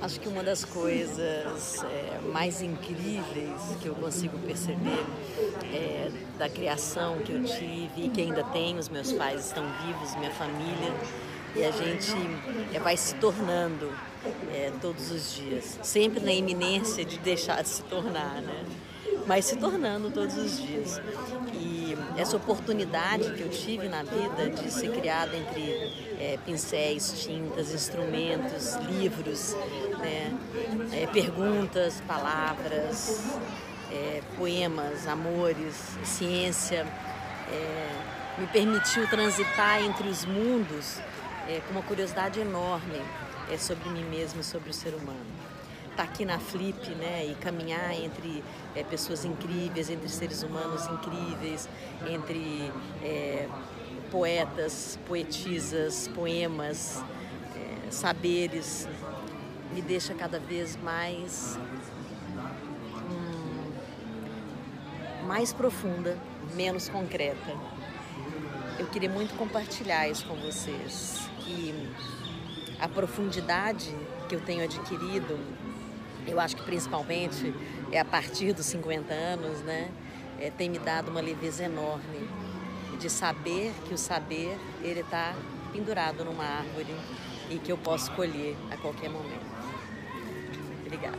Acho que uma das coisas é, mais incríveis que eu consigo perceber é da criação que eu tive e que ainda tenho, os meus pais estão vivos, minha família, e a gente é, vai se tornando todos os dias, sempre na iminência de deixar de se tornar, né? Mas se tornando todos os dias. E essa oportunidade que eu tive na vida de ser criada entre é, pincéis, tintas, instrumentos, livros, né, é, perguntas, palavras, é, poemas, amores, ciência, me permitiu transitar entre os mundos com uma curiosidade enorme é, sobre mim mesmo e sobre o ser humano estar tá aqui na Flip, né, e caminhar entre é, pessoas incríveis, entre seres humanos incríveis, entre é, poetas, poetisas, poemas, é, saberes, me deixa cada vez mais hum, mais profunda, menos concreta. Eu queria muito compartilhar isso com vocês, que a profundidade que eu tenho adquirido eu acho que principalmente é a partir dos 50 anos, né? É, tem me dado uma leveza enorme de saber que o saber ele está pendurado numa árvore e que eu posso colher a qualquer momento. Obrigada.